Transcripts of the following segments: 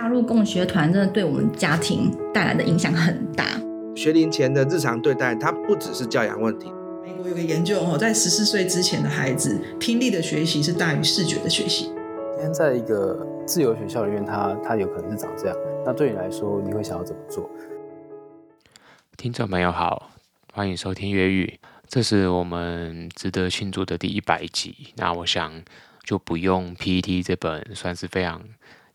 加入共学团真的对我们家庭带来的影响很大。学龄前的日常对待，它不只是教养问题。美国有个研究哦，在十四岁之前的孩子，听力的学习是大于视觉的学习。今天在一个自由学校里面，它它有可能是长这样。那对你来说，你会想要怎么做？听众朋友好，欢迎收听越狱，这是我们值得庆祝的第一百集。那我想就不用 PTT 这本算是非常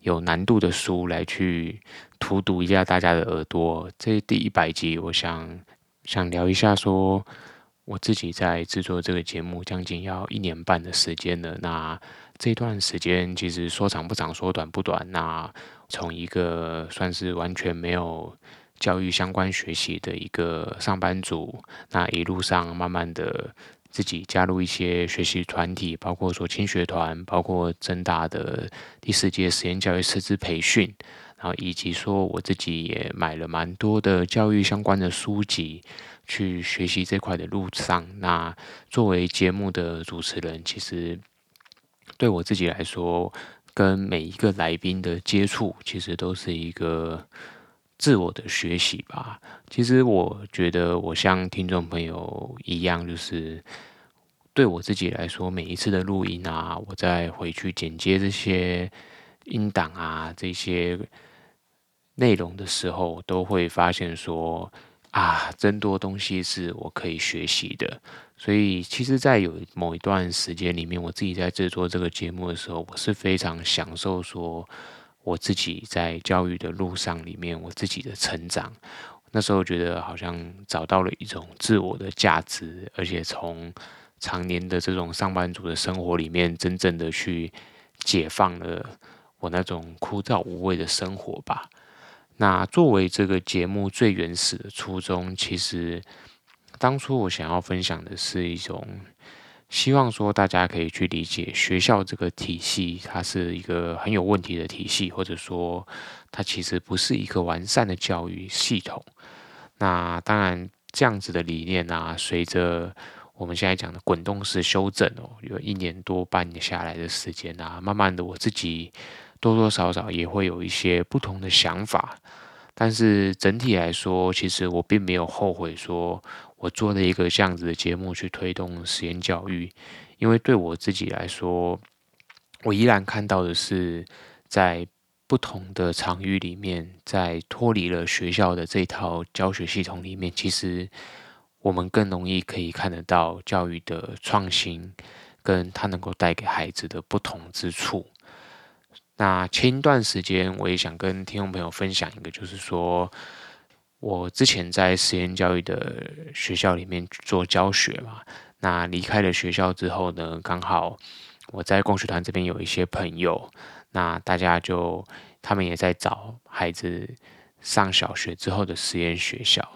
有难度的书来去荼毒一下大家的耳朵。这第一百集，我想想聊一下，说我自己在制作这个节目将近要一年半的时间了。那这段时间其实说长不长，说短不短。那从一个算是完全没有教育相关学习的一个上班族，那一路上慢慢的。自己加入一些学习团体，包括说青学团，包括增大的第四届实验教育师资培训，然后以及说我自己也买了蛮多的教育相关的书籍，去学习这块的路上，那作为节目的主持人，其实对我自己来说，跟每一个来宾的接触，其实都是一个。自我的学习吧，其实我觉得我像听众朋友一样，就是对我自己来说，每一次的录音啊，我再回去剪接这些音档啊，这些内容的时候，都会发现说啊，真多东西是我可以学习的。所以，其实，在有某一段时间里面，我自己在制作这个节目的时候，我是非常享受说。我自己在教育的路上里面，我自己的成长，那时候觉得好像找到了一种自我的价值，而且从常年的这种上班族的生活里面，真正的去解放了我那种枯燥无味的生活吧。那作为这个节目最原始的初衷，其实当初我想要分享的是一种。希望说大家可以去理解学校这个体系，它是一个很有问题的体系，或者说它其实不是一个完善的教育系统。那当然，这样子的理念啊，随着我们现在讲的滚动式修正哦，有一年多半下来的时间啊，慢慢的我自己多多少少也会有一些不同的想法。但是整体来说，其实我并没有后悔说。我做了一个这样子的节目去推动实验教育，因为对我自己来说，我依然看到的是，在不同的场域里面，在脱离了学校的这套教学系统里面，其实我们更容易可以看得到教育的创新，跟它能够带给孩子的不同之处。那前一段时间，我也想跟听众朋友分享一个，就是说。我之前在实验教育的学校里面做教学嘛，那离开了学校之后呢，刚好我在共学团这边有一些朋友，那大家就他们也在找孩子上小学之后的实验学校，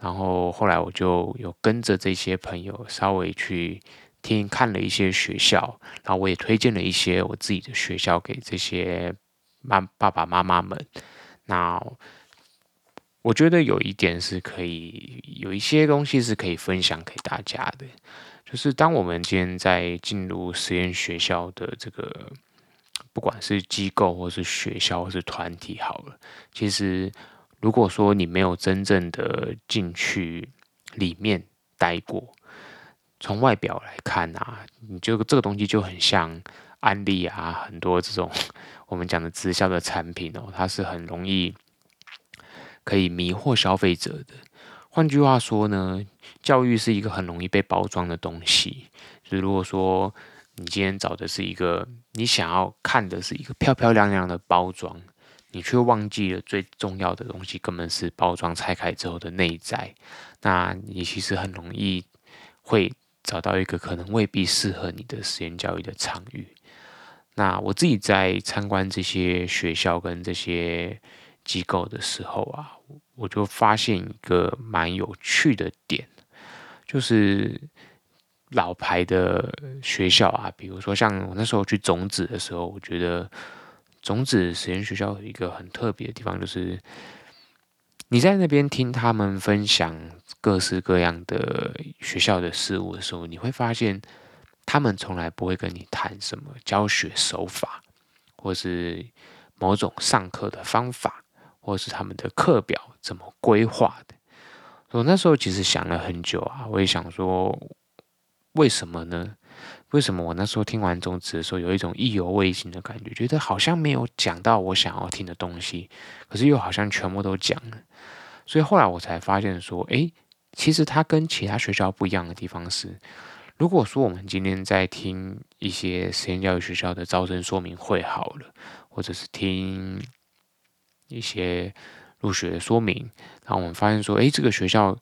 然后后来我就有跟着这些朋友稍微去听看了一些学校，然后我也推荐了一些我自己的学校给这些妈爸爸妈妈们，那。我觉得有一点是可以，有一些东西是可以分享给大家的，就是当我们今天在进入实验学校的这个，不管是机构或是学校或是团体好了，其实如果说你没有真正的进去里面待过，从外表来看啊，你就这个东西就很像安利啊，很多这种 我们讲的直销的产品哦，它是很容易。可以迷惑消费者的。换句话说呢，教育是一个很容易被包装的东西。就是如果说你今天找的是一个你想要看的是一个漂漂亮亮的包装，你却忘记了最重要的东西，根本是包装拆开之后的内在。那你其实很容易会找到一个可能未必适合你的实验教育的场域。那我自己在参观这些学校跟这些。机构的时候啊，我就发现一个蛮有趣的点，就是老牌的学校啊，比如说像我那时候去种子的时候，我觉得种子实验学校有一个很特别的地方，就是你在那边听他们分享各式各样的学校的事物的时候，你会发现他们从来不会跟你谈什么教学手法，或是。某种上课的方法，或是他们的课表怎么规划的。我那时候其实想了很久啊，我也想说，为什么呢？为什么我那时候听完种子的时候，有一种意犹未尽的感觉，觉得好像没有讲到我想要听的东西，可是又好像全部都讲了。所以后来我才发现说，诶，其实它跟其他学校不一样的地方是，如果说我们今天在听一些实验教育学校的招生说明会好了，或者是听一些入学说明，然后我们发现说，诶，这个学校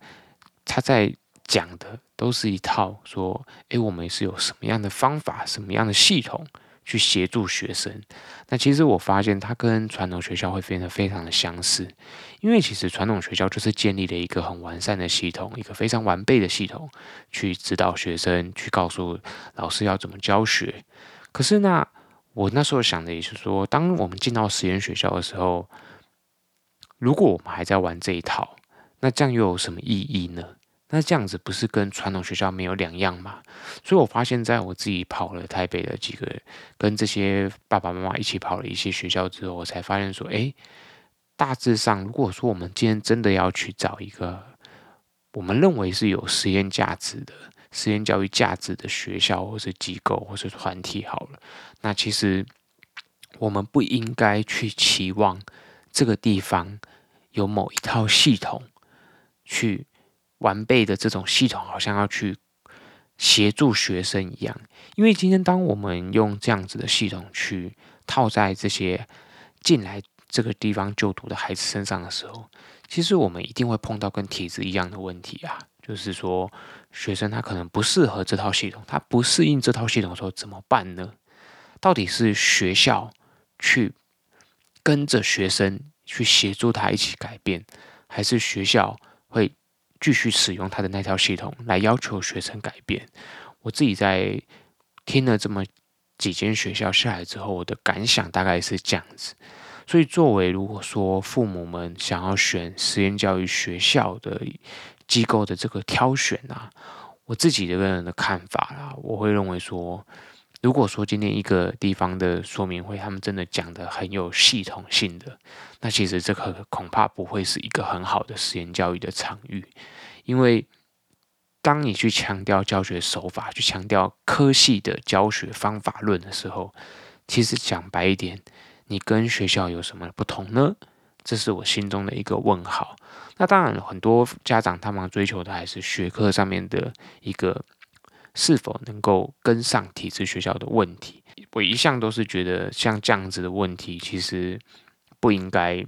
它在讲的都是一套说，诶，我们是有什么样的方法，什么样的系统去协助学生。那其实我发现它跟传统学校会变得非常的相似，因为其实传统学校就是建立了一个很完善的系统，一个非常完备的系统，去指导学生，去告诉老师要怎么教学。可是那，我那时候想的也是说，当我们进到实验学校的时候，如果我们还在玩这一套，那这样又有什么意义呢？那这样子不是跟传统学校没有两样吗？所以我发现，在我自己跑了台北的几个，跟这些爸爸妈妈一起跑了一些学校之后，我才发现说，诶，大致上，如果说我们今天真的要去找一个我们认为是有实验价值的、实验教育价值的学校，或是机构，或是团体，好了，那其实我们不应该去期望这个地方有某一套系统去。完备的这种系统，好像要去协助学生一样。因为今天，当我们用这样子的系统去套在这些进来这个地方就读的孩子身上的时候，其实我们一定会碰到跟体制一样的问题啊。就是说，学生他可能不适合这套系统，他不适应这套系统的时候怎么办呢？到底是学校去跟着学生去协助他一起改变，还是学校会？继续使用他的那套系统来要求学生改变。我自己在听了这么几间学校下来之后，我的感想大概是这样子。所以，作为如果说父母们想要选实验教育学校的机构的这个挑选啊，我自己的个人的看法啦，我会认为说。如果说今天一个地方的说明会，他们真的讲得很有系统性的，那其实这个恐怕不会是一个很好的实验教育的场域，因为当你去强调教学手法，去强调科系的教学方法论的时候，其实讲白一点，你跟学校有什么不同呢？这是我心中的一个问号。那当然，很多家长他们追求的还是学科上面的一个。是否能够跟上体制学校的问题？我一向都是觉得像这样子的问题，其实不应该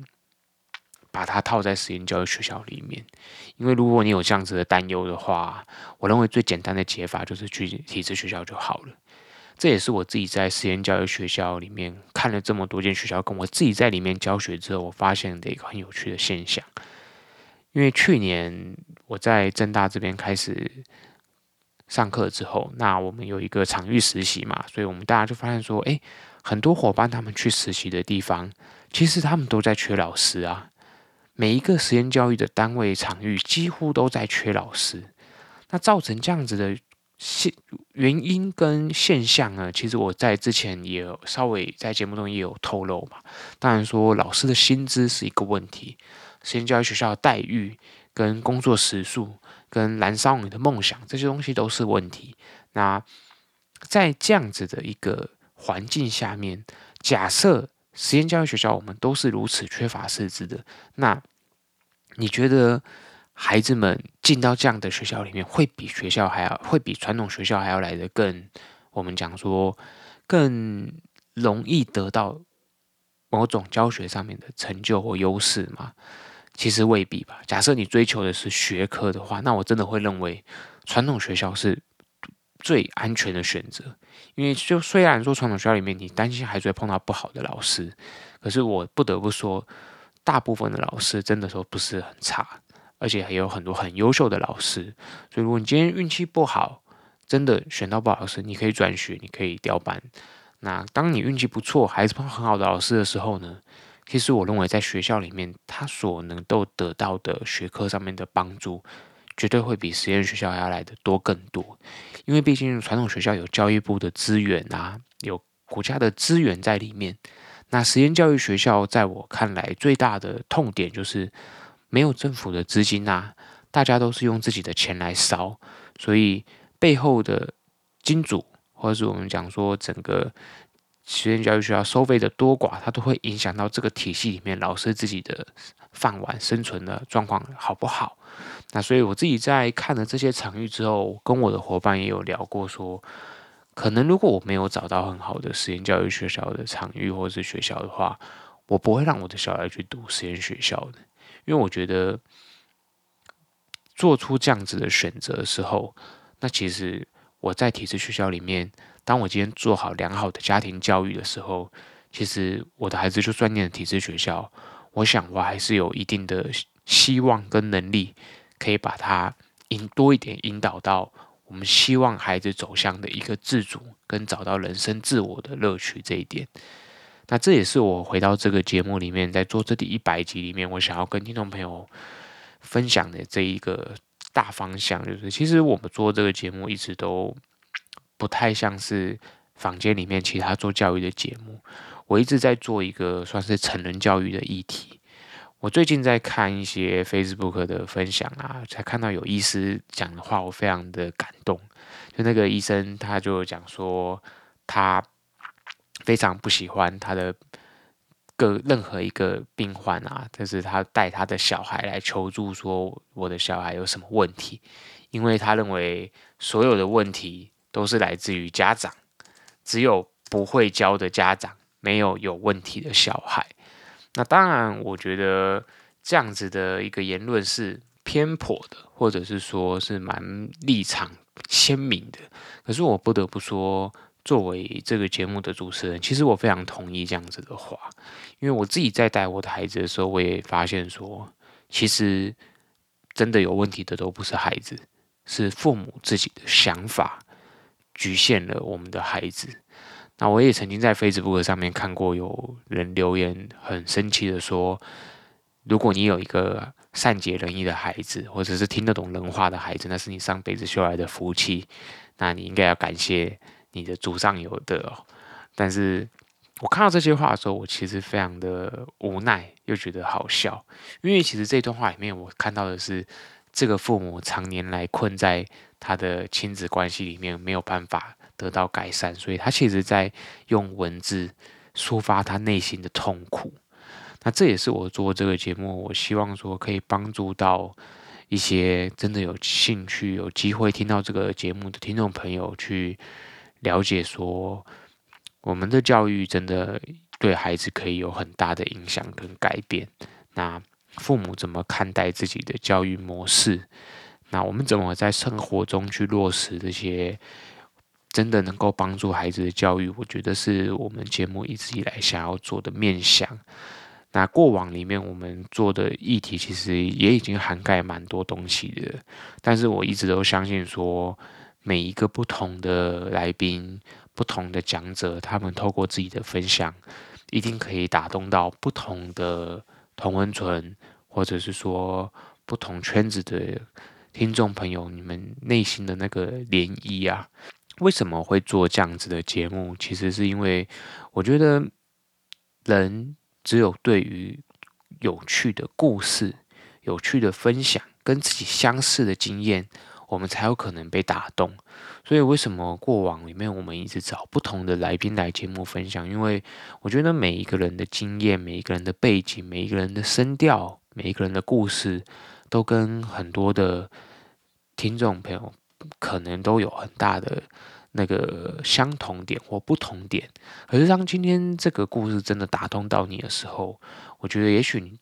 把它套在实验教育学校里面。因为如果你有这样子的担忧的话，我认为最简单的解法就是去体制学校就好了。这也是我自己在实验教育学校里面看了这么多间学校，跟我自己在里面教学之后，我发现的一个很有趣的现象。因为去年我在政大这边开始。上课之后，那我们有一个场域实习嘛，所以我们大家就发现说，诶，很多伙伴他们去实习的地方，其实他们都在缺老师啊。每一个实验教育的单位场域几乎都在缺老师，那造成这样子的现原因跟现象呢，其实我在之前也有稍微在节目中也有透露嘛。当然说老师的薪资是一个问题，实验教育学校的待遇跟工作时数。跟燃烧你的梦想，这些东西都是问题。那在这样子的一个环境下面，假设实验教育学校我们都是如此缺乏师资的，那你觉得孩子们进到这样的学校里面，会比学校还要，会比传统学校还要来的更，我们讲说更容易得到某种教学上面的成就或优势吗？其实未必吧。假设你追求的是学科的话，那我真的会认为传统学校是最安全的选择。因为就虽然说传统学校里面你担心孩子会碰到不好的老师，可是我不得不说，大部分的老师真的说不是很差，而且还有很多很优秀的老师。所以如果你今天运气不好，真的选到不好老师，你可以转学，你可以调班。那当你运气不错，孩子碰到很好的老师的时候呢？其实我认为，在学校里面，他所能够得到的学科上面的帮助，绝对会比实验学校要来的多更多。因为毕竟传统学校有教育部的资源啊，有国家的资源在里面。那实验教育学校在我看来最大的痛点就是没有政府的资金啊，大家都是用自己的钱来烧，所以背后的金主或者是我们讲说整个实验教育学校收费的多寡，它都会影响到这个体系里面老师自己的饭碗生存的状况好不好。那所以我自己在看了这些场域之后，跟我的伙伴也有聊过说。可能如果我没有找到很好的实验教育学校的场域或者是学校的话，我不会让我的小孩去读实验学校的，因为我觉得做出这样子的选择的时候，那其实我在体制学校里面，当我今天做好良好的家庭教育的时候，其实我的孩子就算念体制学校，我想我还是有一定的希望跟能力，可以把他引多一点引导到。我们希望孩子走向的一个自主跟找到人生自我的乐趣这一点，那这也是我回到这个节目里面，在做这第一百集里面，我想要跟听众朋友分享的这一个大方向，就是其实我们做这个节目一直都不太像是房间里面其他做教育的节目，我一直在做一个算是成人教育的议题。我最近在看一些 Facebook 的分享啊，才看到有医师讲的话，我非常的感动。就那个医生，他就讲说，他非常不喜欢他的个任何一个病患啊，就是他带他的小孩来求助，说我的小孩有什么问题，因为他认为所有的问题都是来自于家长，只有不会教的家长，没有有问题的小孩。那当然，我觉得这样子的一个言论是偏颇的，或者是说是蛮立场鲜明的。可是我不得不说，作为这个节目的主持人，其实我非常同意这样子的话，因为我自己在带我的孩子的时候，我也发现说，其实真的有问题的都不是孩子，是父母自己的想法局限了我们的孩子。那我也曾经在 Facebook 上面看过有人留言，很生气的说：“如果你有一个善解人意的孩子，或者是听得懂人话的孩子，那是你上辈子修来的福气，那你应该要感谢你的祖上有德哦。”但是我看到这些话的时候，我其实非常的无奈，又觉得好笑，因为其实这段话里面，我看到的是这个父母常年来困在他的亲子关系里面，没有办法。得到改善，所以他其实在用文字抒发他内心的痛苦。那这也是我做这个节目，我希望说可以帮助到一些真的有兴趣、有机会听到这个节目的听众朋友，去了解说我们的教育真的对孩子可以有很大的影响跟改变。那父母怎么看待自己的教育模式？那我们怎么在生活中去落实这些？真的能够帮助孩子的教育，我觉得是我们节目一直以来想要做的面向。那过往里面我们做的议题，其实也已经涵盖蛮多东西的。但是我一直都相信说，每一个不同的来宾、不同的讲者，他们透过自己的分享，一定可以打动到不同的同温存，或者是说不同圈子的听众朋友，你们内心的那个涟漪啊。为什么会做这样子的节目？其实是因为我觉得人只有对于有趣的故事、有趣的分享、跟自己相似的经验，我们才有可能被打动。所以为什么过往里面我们一直找不同的来宾来节目分享？因为我觉得每一个人的经验、每一个人的背景、每一个人的声调、每一个人的故事，都跟很多的听众朋友。可能都有很大的那个相同点或不同点，可是当今天这个故事真的打动到你的时候，我觉得也许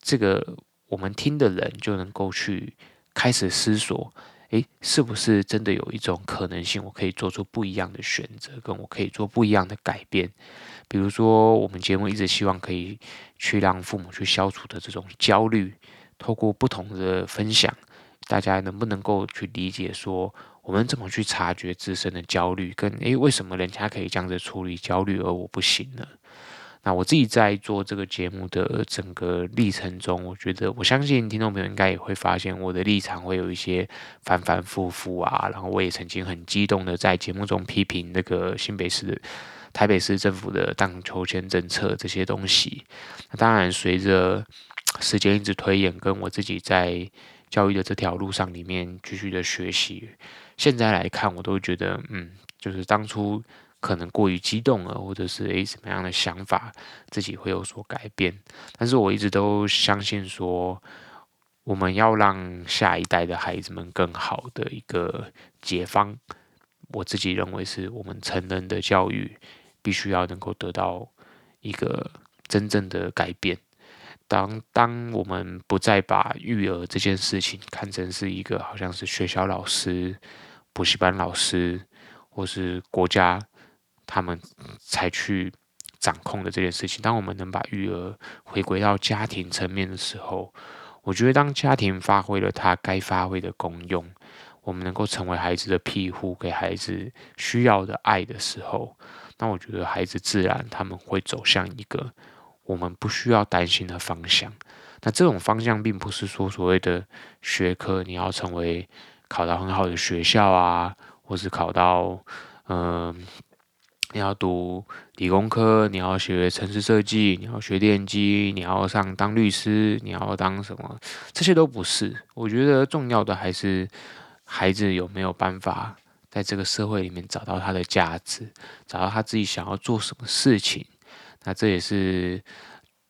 这个我们听的人就能够去开始思索，诶，是不是真的有一种可能性，我可以做出不一样的选择，跟我可以做不一样的改变？比如说，我们节目一直希望可以去让父母去消除的这种焦虑，透过不同的分享。大家能不能够去理解说，我们怎么去察觉自身的焦虑，跟诶，为什么人家可以这样子处理焦虑，而我不行呢？那我自己在做这个节目的整个历程中，我觉得我相信听众朋友应该也会发现我的立场会有一些反反复复啊。然后我也曾经很激动的在节目中批评那个新北市台北市政府的荡秋千政策这些东西。那当然，随着时间一直推演，跟我自己在教育的这条路上里面继续的学习，现在来看，我都觉得，嗯，就是当初可能过于激动了，或者是诶什么样的想法，自己会有所改变。但是我一直都相信说，我们要让下一代的孩子们更好的一个解方，我自己认为是我们成人的教育必须要能够得到一个真正的改变。当当我们不再把育儿这件事情看成是一个好像是学校老师、补习班老师或是国家他们才去掌控的这件事情，当我们能把育儿回归到家庭层面的时候，我觉得当家庭发挥了它该发挥的功用，我们能够成为孩子的庇护，给孩子需要的爱的时候，那我觉得孩子自然他们会走向一个我们不需要担心的方向。那这种方向并不是说所谓的学科，你要成为考到很好的学校啊，或是考到嗯。你要读理工科，你要学城市设计，你要学电机，你要上当律师，你要当什么？这些都不是。我觉得重要的还是孩子有没有办法在这个社会里面找到他的价值，找到他自己想要做什么事情。那这也是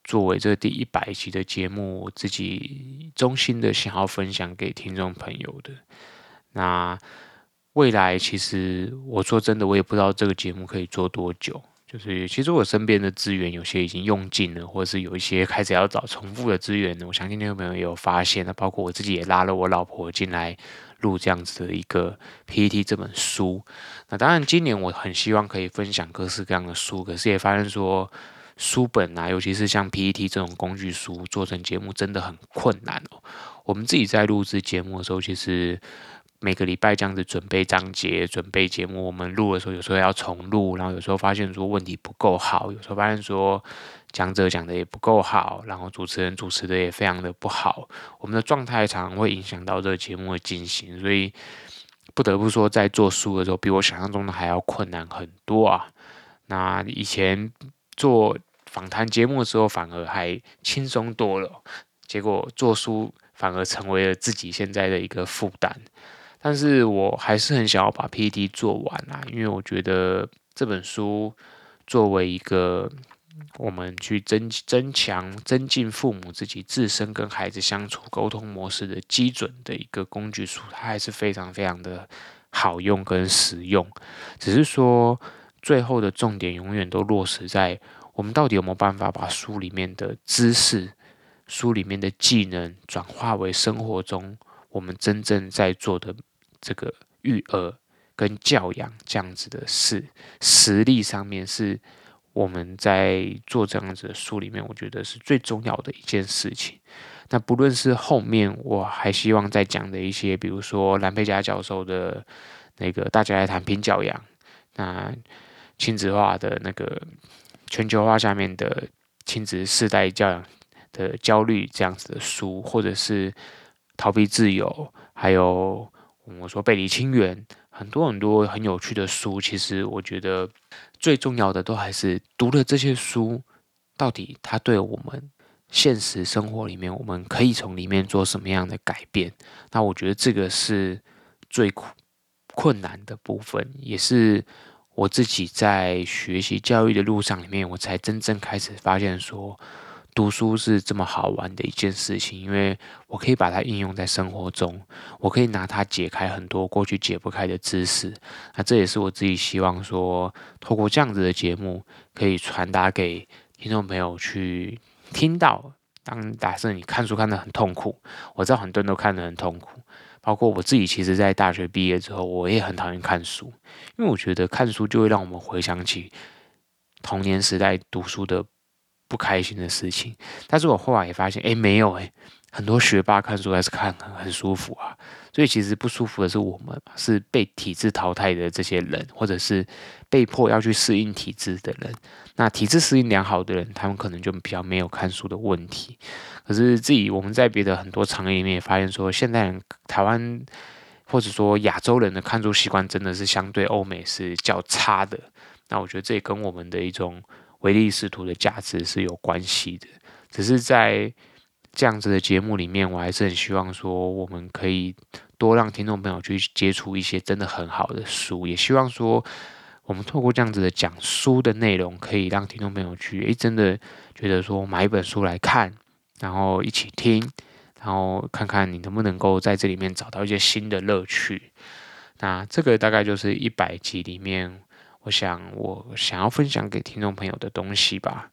作为这第一百集的节目，我自己衷心的想要分享给听众朋友的。那。未来其实我说真的，我也不知道这个节目可以做多久。就是其实我身边的资源有些已经用尽了，或者是有一些开始要找重复的资源。我相信听众朋友也有发现，那包括我自己也拉了我老婆进来录这样子的一个 PTT 这本书。那当然，今年我很希望可以分享各式各样的书，可是也发现说书本啊，尤其是像 PTT 这种工具书做成节目真的很困难哦。我们自己在录制节目的时候，其实。每个礼拜这样子准备章节、准备节目，我们录的时候有时候要重录，然后有时候发现说问题不够好，有时候发现说讲者讲的也不够好，然后主持人主持的也非常的不好，我们的状态常常会影响到这个节目的进行，所以不得不说，在做书的时候，比我想象中的还要困难很多啊。那以前做访谈节目的时候，反而还轻松多了，结果做书反而成为了自己现在的一个负担。但是我还是很想要把 PTT 做完啊，因为我觉得这本书作为一个我们去增增强、增进父母自己自身跟孩子相处沟通模式的基准的一个工具书，它还是非常非常的好用跟实用。只是说最后的重点永远都落实在我们到底有没有办法把书里面的知识、书里面的技能转化为生活中我们真正在做的。这个育儿跟教养这样子的事，实力上面是我们在做这样子的书里面，我觉得是最重要的一件事情。那不论是后面我还希望再讲的一些，比如说蓝佩嘉教授的那个大家来谈品教养，那亲子化的那个全球化下面的亲子世代教养的焦虑这样子的书，或者是逃避自由，还有。我说背离亲缘，很多很多很有趣的书，其实我觉得最重要的都还是读了这些书，到底它对我们现实生活里面，我们可以从里面做什么样的改变？那我觉得这个是最困难的部分，也是我自己在学习教育的路上里面，我才真正开始发现说。读书是这么好玩的一件事情，因为我可以把它应用在生活中，我可以拿它解开很多过去解不开的知识。那这也是我自己希望说，透过这样子的节目，可以传达给听众朋友去听到。当假设你看书看得很痛苦，我知道很多人都看得很痛苦，包括我自己。其实，在大学毕业之后，我也很讨厌看书，因为我觉得看书就会让我们回想起童年时代读书的。不开心的事情，但是我后来也发现，哎，没有哎，很多学霸看书还是看很很舒服啊。所以其实不舒服的是我们，是被体制淘汰的这些人，或者是被迫要去适应体制的人。那体制适应良好的人，他们可能就比较没有看书的问题。可是自己我们在别的很多场合里面也发现说，现代人台湾或者说亚洲人的看书习惯真的是相对欧美是较差的。那我觉得这也跟我们的一种唯利是图的价值是有关系的。只是在这样子的节目里面，我还是很希望说，我们可以多让听众朋友去接触一些真的很好的书，也希望说，我们透过这样子的讲书的内容，可以让听众朋友去，诶，真的觉得说买一本书来看，然后一起听，然后看看你能不能够在这里面找到一些新的乐趣。那这个大概就是一百集里面，我想我想要分享给听众朋友的东西吧。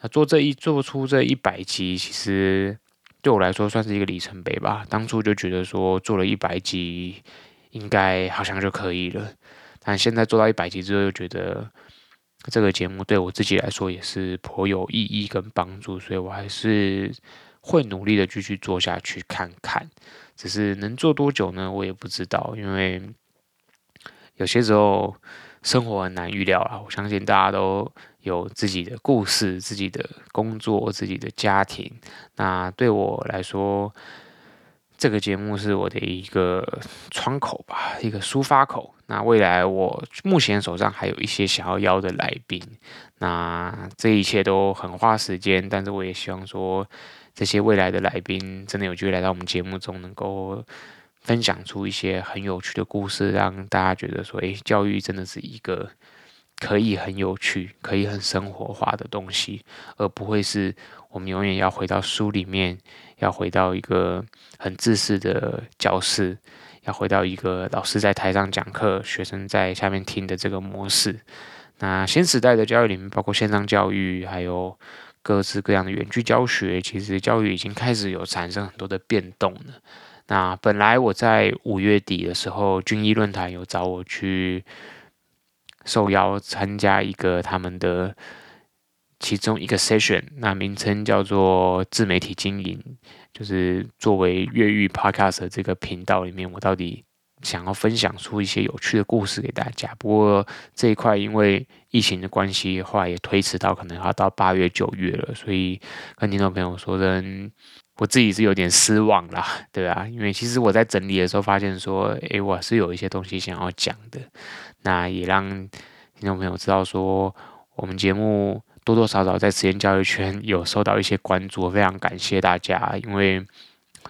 那做这一做出这一百集，其实对我来说算是一个里程碑吧。当初就觉得说做了一百集，应该好像就可以了。但现在做到一百集之后，又觉得这个节目对我自己来说也是颇有意义跟帮助，所以我还是会努力的继续做下去看看。只是能做多久呢？我也不知道，因为有些时候生活很难预料啊。我相信大家都有自己的故事、自己的工作、自己的家庭。那对我来说，这个节目是我的一个窗口吧，一个抒发口。那未来我目前手上还有一些想要邀的来宾，那这一切都很花时间，但是我也希望说，这些未来的来宾真的有机会来到我们节目中，能够分享出一些很有趣的故事，让大家觉得说，诶，教育真的是一个可以很有趣、可以很生活化的东西，而不会是我们永远要回到书里面，要回到一个很自私的教室。要回到一个老师在台上讲课，学生在下面听的这个模式。那新时代的教育里面，包括线上教育，还有各式各样的远距教学，其实教育已经开始有产生很多的变动了。那本来我在五月底的时候，军医论坛有找我去受邀参加一个他们的其中一个 session，那名称叫做自媒体经营。就是作为越狱 Podcast 这个频道里面，我到底想要分享出一些有趣的故事给大家。不过这一块因为疫情的关系，后来也推迟到可能要到八月九月了，所以跟听众朋友说声，我自己是有点失望啦，对啊，因为其实我在整理的时候发现说，诶，我是有一些东西想要讲的，那也让听众朋友知道说，我们节目。多多少少在实验教育圈有受到一些关注，非常感谢大家。因为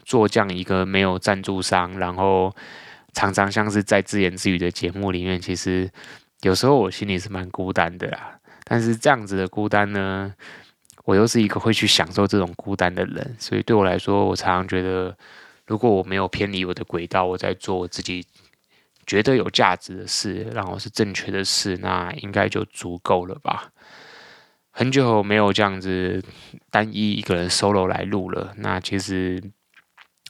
做这样一个没有赞助商，然后常常像是在自言自语的节目里面，其实有时候我心里是蛮孤单的啦。但是这样子的孤单呢，我又是一个会去享受这种孤单的人，所以对我来说，我常常觉得，如果我没有偏离我的轨道，我在做我自己觉得有价值的事，然后是正确的事，那应该就足够了吧。很久没有这样子单一一个人 solo 来录了，那其实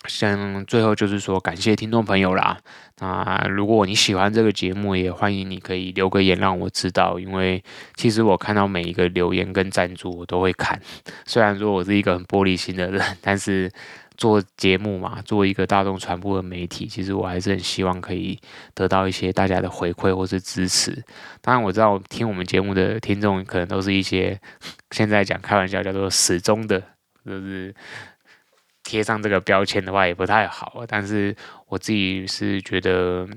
像最后就是说感谢听众朋友啦。那如果你喜欢这个节目，也欢迎你可以留个言让我知道，因为其实我看到每一个留言跟赞助我都会看，虽然说我是一个很玻璃心的人，但是。做节目嘛，做一个大众传播的媒体，其实我还是很希望可以得到一些大家的回馈或是支持。当然，我知道听我们节目的听众可能都是一些 现在讲开玩笑叫做死忠的，就是贴上这个标签的话也不太好。但是我自己是觉得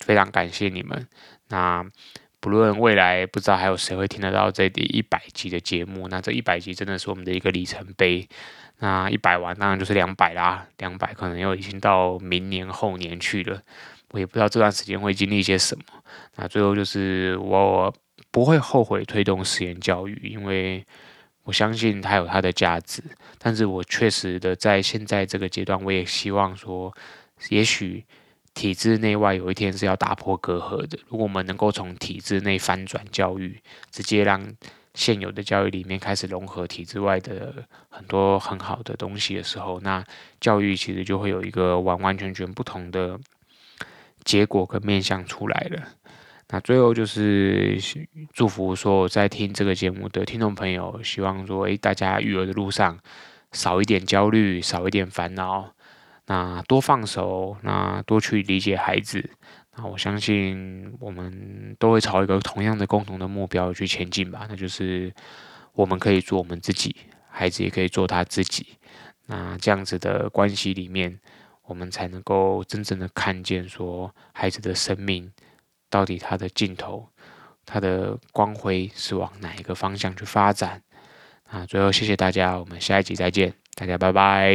非常感谢你们。那不论未来不知道还有谁会听得到这第一百集的节目，那这一百集真的是我们的一个里程碑。那一百完当然就是两百啦，两百可能又已经到明年后年去了，我也不知道这段时间会经历些什么。那最后就是我不会后悔推动实验教育，因为我相信它有它的价值。但是我确实的在现在这个阶段，我也希望说，也许体制内外有一天是要打破隔阂的。如果我们能够从体制内翻转教育，直接让。现有的教育里面开始融合体制外的很多很好的东西的时候，那教育其实就会有一个完完全全不同的结果跟面向出来了。那最后就是祝福说在听这个节目的听众朋友，希望说诶，大家育儿的路上少一点焦虑，少一点烦恼，那多放手，那多去理解孩子。那我相信我们都会朝一个同样的共同的目标去前进吧，那就是我们可以做我们自己，孩子也可以做他自己。那这样子的关系里面，我们才能够真正的看见说孩子的生命到底它的尽头它的光辉是往哪一个方向去发展。那最后谢谢大家，我们下一集再见，大家拜拜。